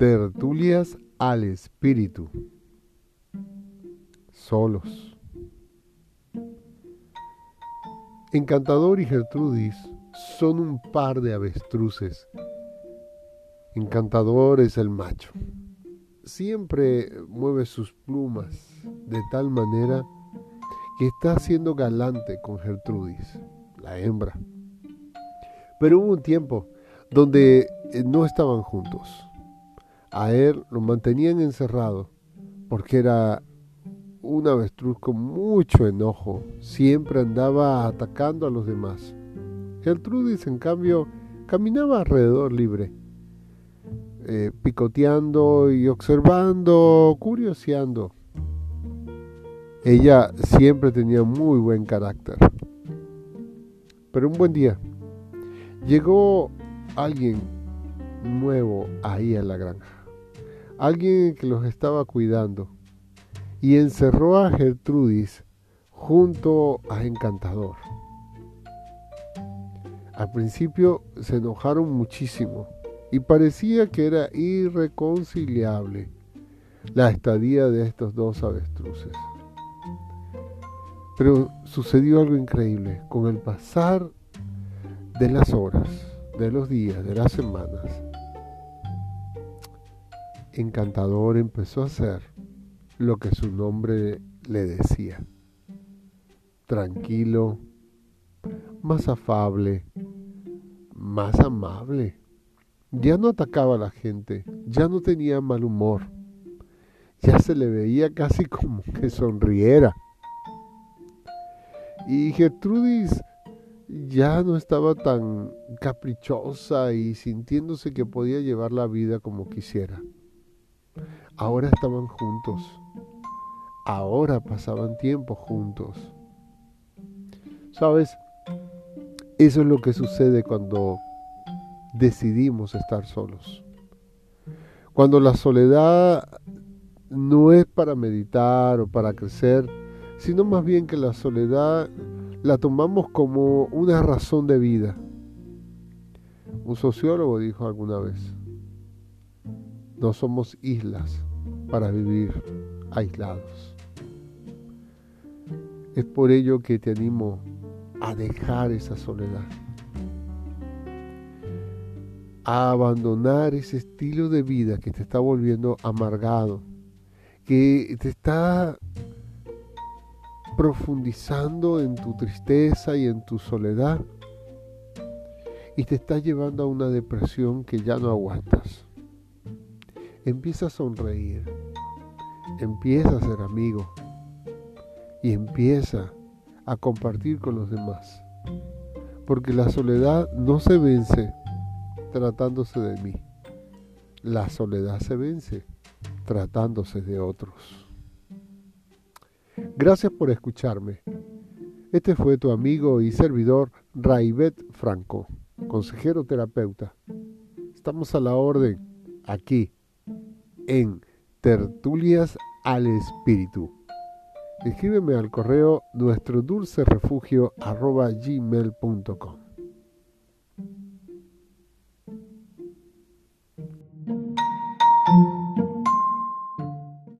tertulias al espíritu, solos. Encantador y Gertrudis son un par de avestruces. Encantador es el macho. Siempre mueve sus plumas de tal manera que está siendo galante con Gertrudis, la hembra. Pero hubo un tiempo donde eh, no estaban juntos. A él lo mantenían encerrado porque era un avestruz con mucho enojo. Siempre andaba atacando a los demás. Gertrudis, en cambio, caminaba alrededor libre, eh, picoteando y observando, curioseando. Ella siempre tenía muy buen carácter. Pero un buen día llegó alguien nuevo ahí a la granja. Alguien que los estaba cuidando. Y encerró a Gertrudis junto a Encantador. Al principio se enojaron muchísimo y parecía que era irreconciliable la estadía de estos dos avestruces. Pero sucedió algo increíble. Con el pasar de las horas, de los días, de las semanas, Encantador empezó a hacer lo que su nombre le decía. Tranquilo, más afable, más amable. Ya no atacaba a la gente, ya no tenía mal humor, ya se le veía casi como que sonriera. Y Gertrudis ya no estaba tan caprichosa y sintiéndose que podía llevar la vida como quisiera. Ahora estaban juntos. Ahora pasaban tiempo juntos. ¿Sabes? Eso es lo que sucede cuando decidimos estar solos. Cuando la soledad no es para meditar o para crecer, sino más bien que la soledad la tomamos como una razón de vida. Un sociólogo dijo alguna vez, no somos islas para vivir aislados. Es por ello que te animo a dejar esa soledad, a abandonar ese estilo de vida que te está volviendo amargado, que te está profundizando en tu tristeza y en tu soledad y te está llevando a una depresión que ya no aguantas. Empieza a sonreír, empieza a ser amigo y empieza a compartir con los demás. Porque la soledad no se vence tratándose de mí. La soledad se vence tratándose de otros. Gracias por escucharme. Este fue tu amigo y servidor Raibet Franco, consejero terapeuta. Estamos a la orden aquí en Tertulias al Espíritu. Escríbeme al correo nuestro dulce refugio gmail.com.